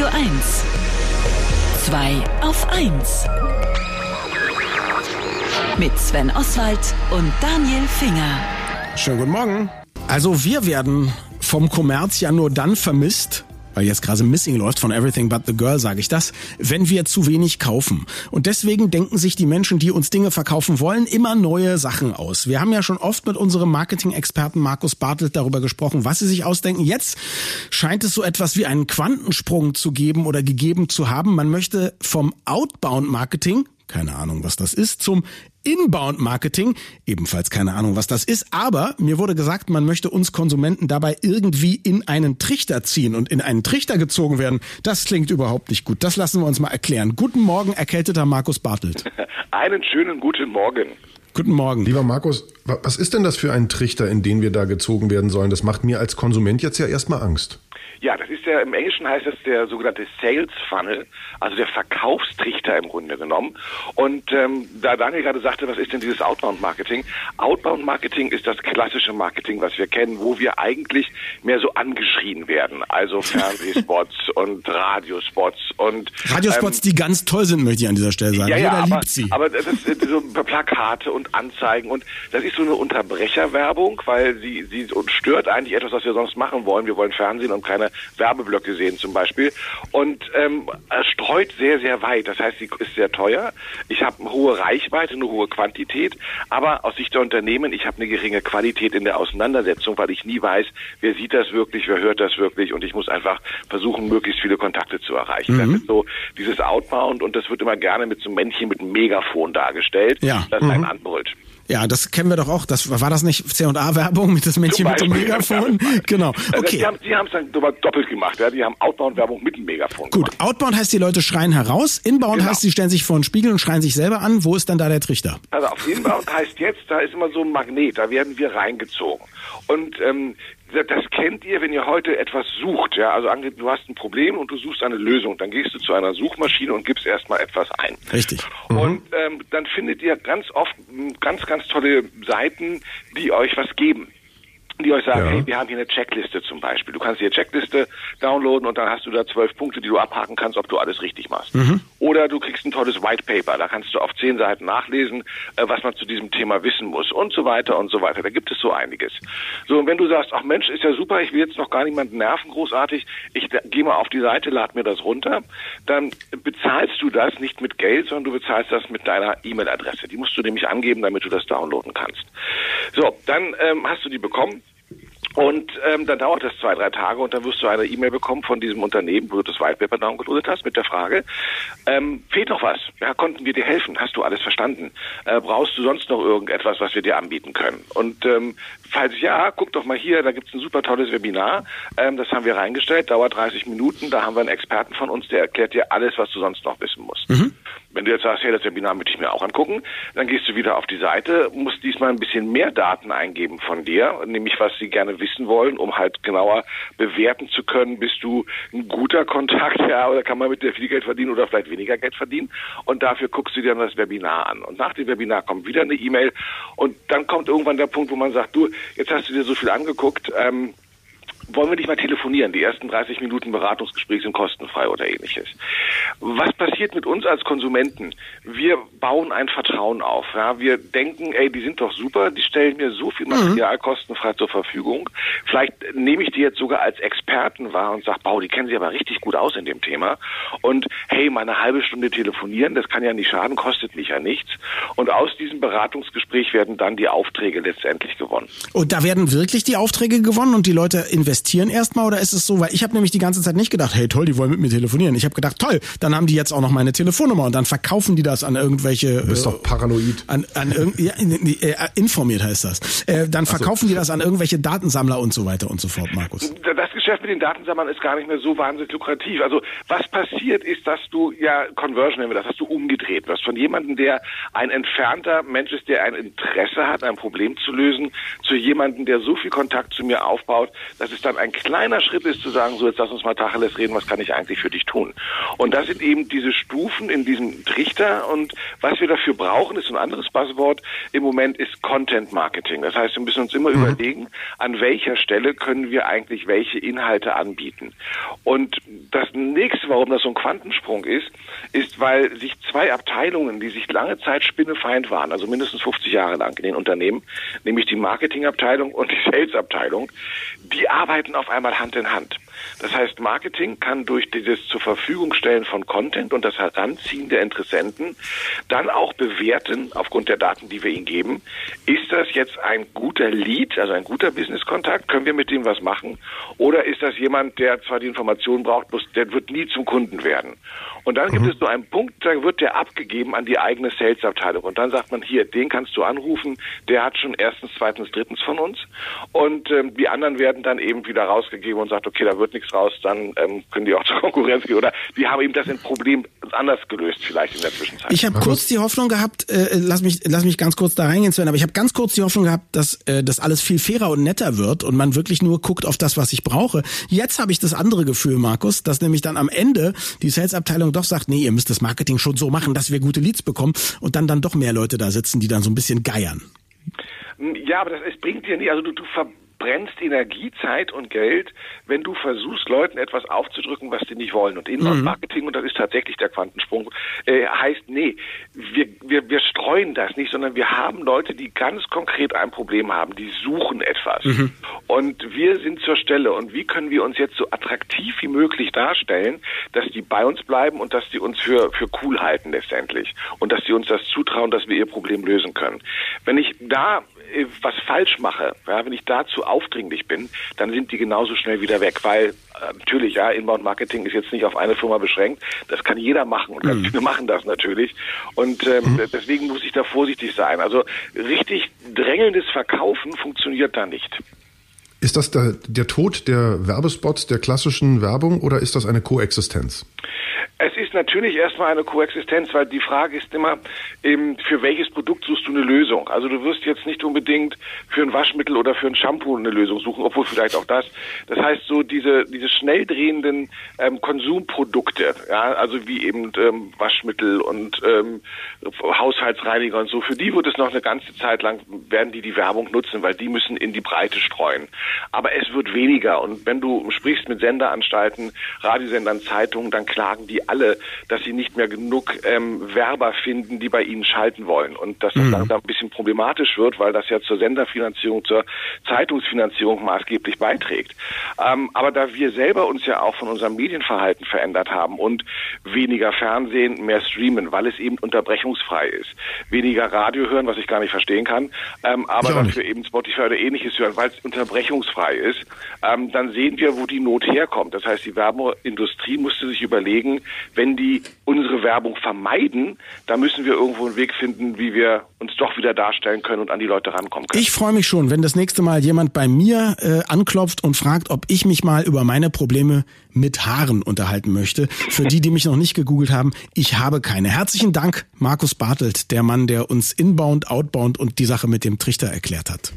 Radio 1. 2 auf 1. Mit Sven Oswald und Daniel Finger. Schönen guten Morgen. Also wir werden vom Kommerz ja nur dann vermisst, weil jetzt gerade Missing läuft von Everything But the Girl, sage ich das, wenn wir zu wenig kaufen. Und deswegen denken sich die Menschen, die uns Dinge verkaufen wollen, immer neue Sachen aus. Wir haben ja schon oft mit unserem Marketing-Experten Markus Bartelt darüber gesprochen, was sie sich ausdenken. Jetzt scheint es so etwas wie einen Quantensprung zu geben oder gegeben zu haben. Man möchte vom Outbound-Marketing keine Ahnung, was das ist, zum Inbound-Marketing, ebenfalls keine Ahnung, was das ist, aber mir wurde gesagt, man möchte uns Konsumenten dabei irgendwie in einen Trichter ziehen und in einen Trichter gezogen werden. Das klingt überhaupt nicht gut. Das lassen wir uns mal erklären. Guten Morgen, erkälteter Markus Bartelt. Einen schönen guten Morgen. Guten Morgen. Lieber Markus, was ist denn das für ein Trichter, in den wir da gezogen werden sollen? Das macht mir als Konsument jetzt ja erstmal Angst. Ja, das ist ja, im Englischen heißt das der sogenannte Sales Funnel, also der Verkaufstrichter im Grunde genommen. Und ähm, da Daniel gerade sagte, was ist denn dieses Outbound Marketing? Outbound Marketing ist das klassische Marketing, was wir kennen, wo wir eigentlich mehr so angeschrien werden. Also Fernsehspots und Radiospots und Radiospots, ähm, die ganz toll sind, möchte ich an dieser Stelle sagen. Ja, ja, Jeder aber, liebt sie. aber das ist so Plakate und Anzeigen und das ist so eine Unterbrecherwerbung, weil sie, sie uns stört eigentlich etwas, was wir sonst machen wollen. Wir wollen Fernsehen und keine Werbeblöcke sehen zum Beispiel. Und ähm, er streut sehr, sehr weit. Das heißt, sie ist sehr teuer. Ich habe eine hohe Reichweite, eine hohe Quantität, aber aus Sicht der Unternehmen, ich habe eine geringe Qualität in der Auseinandersetzung, weil ich nie weiß, wer sieht das wirklich, wer hört das wirklich und ich muss einfach versuchen, möglichst viele Kontakte zu erreichen. Das ist so dieses Outbound und das wird immer gerne mit so einem Männchen mit einem Megafon dargestellt, Ja. das einen anbrüllt. Ja, das kennen wir doch auch. Das war das nicht C&A-Werbung mit das Mädchen Zum mit dem. Megafon? Genau. Also Okay. Haben die haben es dann sogar doppelt gemacht. Ja? Die haben Outbound-Werbung mit dem Megafon Gut, gemacht. Outbound heißt, die Leute schreien heraus. Inbound Genau. heißt, sie stellen sich vor einen Spiegel und schreien sich selber an. Wo ist dann da der Trichter? Also auf Inbound heißt jetzt, da ist immer so ein Magnet, da werden wir reingezogen. Und ähm, das kennt ihr, wenn ihr heute etwas sucht. Ja, also du hast ein Problem und du suchst eine Lösung, dann gehst du zu einer Suchmaschine und gibst erstmal etwas ein. Richtig. Und ähm, dann findet ihr ganz oft ganz, ganz tolle Seiten, die euch was geben. Die euch sagen, Ja. hey, wir haben hier eine Checkliste zum Beispiel. Du kannst dir Checkliste downloaden und dann hast du da zwölf Punkte, die du abhaken kannst, ob du alles richtig machst. Oder du kriegst ein tolles White Paper. Da kannst du auf zehn Seiten nachlesen, äh, was man zu diesem Thema wissen muss und so weiter und so weiter. Da gibt es so einiges. So, und wenn du sagst, ach Mensch, ist ja super, ich will jetzt noch gar niemanden nerven, großartig, ich gehe mal auf die Seite, lad mir das runter, dann bezahlst du das nicht mit Geld, sondern du bezahlst das mit deiner E-Mail-Adresse. Die musst du nämlich angeben, damit du das downloaden kannst. So, dann ähm, hast du die bekommen. Und ähm, dann dauert das zwei, drei Tage und dann wirst du eine E-Mail bekommen von diesem Unternehmen, wo du das White Paper downgeloadet hast, mit der Frage, ähm, fehlt noch was? Ja, konnten wir dir helfen? Hast du alles verstanden? Äh, brauchst du sonst noch irgendetwas, was wir dir anbieten können? Und ähm, falls ja, guck doch mal hier, da gibt's ein super tolles Webinar, ähm, das haben wir reingestellt, dauert 30 Minuten, da haben wir einen Experten von uns, der erklärt dir alles, was du sonst noch wissen musst. Wenn du jetzt sagst, hey, das Webinar möchte ich mir auch angucken, dann gehst du wieder auf die Seite, musst diesmal ein bisschen mehr Daten eingeben von dir, nämlich was sie gerne wissen wollen, um halt genauer bewerten zu können, bist du ein guter Kontakt, ja, oder kann man mit dir viel Geld verdienen oder vielleicht weniger Geld verdienen. Und dafür guckst du dir dann das Webinar an. Und nach dem Webinar kommt wieder eine E-Mail und dann kommt irgendwann der Punkt, wo man sagt, du, jetzt hast du dir so viel angeguckt, ähm, wollen wir nicht mal telefonieren? Die ersten 30 Minuten Beratungsgespräch sind kostenfrei oder ähnliches. Was passiert mit uns als Konsumenten? Wir bauen ein Vertrauen auf. Ja? Wir denken, ey, die sind doch super, die stellen mir so viel Material kostenfrei zur Verfügung. Vielleicht nehme ich die jetzt sogar als Experten wahr und sage, Bau, die kennen sich aber richtig gut aus in dem Thema. Und hey, mal eine halbe Stunde telefonieren, das kann ja nicht schaden, kostet mich ja nichts. Und aus diesem Beratungsgespräch werden dann die Aufträge letztendlich gewonnen. Und da werden wirklich die Aufträge gewonnen und die Leute investieren erstmal oder ist es so, weil ich habe nämlich die ganze Zeit nicht gedacht, hey toll, die wollen mit mir telefonieren. Ich habe gedacht, toll, dann haben die jetzt auch noch meine Telefonnummer und dann verkaufen die das an irgendwelche Du bist äh, doch paranoid. an, an irgend, ja, äh, informiert heißt das. Äh, dann verkaufen die das an irgendwelche Datensammler und so weiter und so fort, Markus. Das Geschäft mit den Datensammeln ist gar nicht mehr so wahnsinnig lukrativ. Also was passiert ist, dass du ja Conversion nennen wir das, dass du umgedreht wirst von jemandem, der ein entfernter Mensch ist, der ein Interesse hat, ein Problem zu lösen, zu jemandem, der so viel Kontakt zu mir aufbaut, dass es es dann ein kleiner Schritt ist zu sagen, so jetzt lass uns mal Tacheles reden, was kann ich eigentlich für dich tun? Und das sind eben diese Stufen in diesem Trichter und was wir dafür brauchen, ist ein anderes Buzzword im Moment ist Content Marketing. Das heißt, wir müssen uns immer mhm. überlegen, an welcher Stelle können wir eigentlich welche Inhalte anbieten. Und das nächste, warum das so ein Quantensprung ist, ist, weil sich zwei Abteilungen, die sich lange Zeit Spinnefeind waren, also mindestens 50 Jahre lang in den Unternehmen, nämlich die Marketingabteilung und die Salesabteilung, die arbeiten auf einmal Hand in Hand. Das heißt, Marketing kann durch dieses zur Verfügung stellen von Content und das Heranziehen der Interessenten dann auch bewerten, aufgrund der Daten, die wir ihnen geben, ist das jetzt ein guter Lead, also ein guter Business-Kontakt, können wir mit dem was machen? Oder ist das jemand, der zwar die Information braucht, muss, der wird nie zum Kunden werden? Und dann gibt mhm. es so einen Punkt, da wird der abgegeben an die eigene Sales-Abteilung. Und dann sagt man, hier, den kannst du anrufen, der hat schon erstens, zweitens, drittens von uns. Und ähm, die anderen werden dann eben wieder rausgegeben und sagt, okay, da wird nichts raus, dann ähm, können die auch zur Konkurrenz gehen. Oder die haben eben das Problem anders gelöst vielleicht in der Zwischenzeit. Ich habe kurz die Hoffnung gehabt, äh, lass mich lass mich ganz kurz da reingehen, Sven, aber ich habe ganz kurz die Hoffnung gehabt, dass äh, das alles viel fairer und netter wird und man wirklich nur guckt auf das, was ich brauche. Jetzt habe ich das andere Gefühl, Markus, dass nämlich dann am Ende die Sales-Abteilung doch sagt, nee, ihr müsst das Marketing schon so machen, dass wir gute Leads bekommen und dann dann doch mehr Leute da sitzen, die dann so ein bisschen geiern. Ja, aber das, es bringt dir nicht, also du, du ver brennst Energie, Zeit und Geld, wenn du versuchst, Leuten etwas aufzudrücken, was sie nicht wollen. Und Inbound-Marketing, mhm. und das ist tatsächlich der Quantensprung, äh, heißt, nee, wir, wir, wir streuen das nicht, sondern wir haben Leute, die ganz konkret ein Problem haben, die suchen etwas. Mhm. Und wir sind zur Stelle. Und wie können wir uns jetzt so attraktiv wie möglich darstellen, dass die bei uns bleiben und dass die uns für, für cool halten letztendlich. Und dass sie uns das zutrauen, dass wir ihr Problem lösen können. Wenn ich da äh, was falsch mache, ja, wenn ich dazu aufdringlich bin, dann sind die genauso schnell wieder weg, weil äh, natürlich, ja, Inbound Marketing ist jetzt nicht auf eine Firma beschränkt, das kann jeder machen und ganz mhm. viele machen das natürlich und ähm, mhm. deswegen muss ich da vorsichtig sein. Also richtig drängelndes Verkaufen funktioniert da nicht. Ist das der, der Tod der Werbespots, der klassischen Werbung oder ist das eine Koexistenz? Es ist natürlich erstmal eine Koexistenz, weil die Frage ist immer, ähm, für welches Produkt suchst du eine Lösung? Also du wirst jetzt nicht unbedingt für ein Waschmittel oder für ein Shampoo eine Lösung suchen, obwohl vielleicht auch das. Das heißt so diese diese schnell drehenden ähm, Konsumprodukte, ja, also wie eben ähm, Waschmittel und ähm, Haushaltsreiniger und so, für die wird es noch eine ganze Zeit lang werden die die Werbung nutzen, weil die müssen in die Breite streuen. Aber es wird weniger und wenn du sprichst mit Senderanstalten, Radiosendern, Zeitungen, dann klagen die alle, dass sie nicht mehr genug ähm, Werber finden, die bei ihnen schalten wollen. Und dass das mhm. langsam ein bisschen problematisch wird, weil das ja zur Senderfinanzierung, zur Zeitungsfinanzierung maßgeblich beiträgt. Ähm, aber da wir selber uns ja auch von unserem Medienverhalten verändert haben und weniger Fernsehen, mehr streamen, weil es eben unterbrechungsfrei ist, weniger Radio hören, was ich gar nicht verstehen kann, ähm, aber dafür eben Spotify oder ähnliches hören, weil es unterbrechungsfrei ist, ähm, dann sehen wir, wo die Not herkommt. Das heißt, die Werbeindustrie musste sich überlegen, wenn die unsere Werbung vermeiden, da müssen wir irgendwo einen Weg finden, wie wir uns doch wieder darstellen können und an die Leute rankommen können. Ich freue mich schon, wenn das nächste Mal jemand bei mir äh, anklopft und fragt, ob ich mich mal über meine Probleme mit Haaren unterhalten möchte. Für die, die mich noch nicht gegoogelt haben, ich habe keine. Herzlichen Dank, Markus Bartelt, der Mann, der uns Inbound, Outbound und die Sache mit dem Trichter erklärt hat.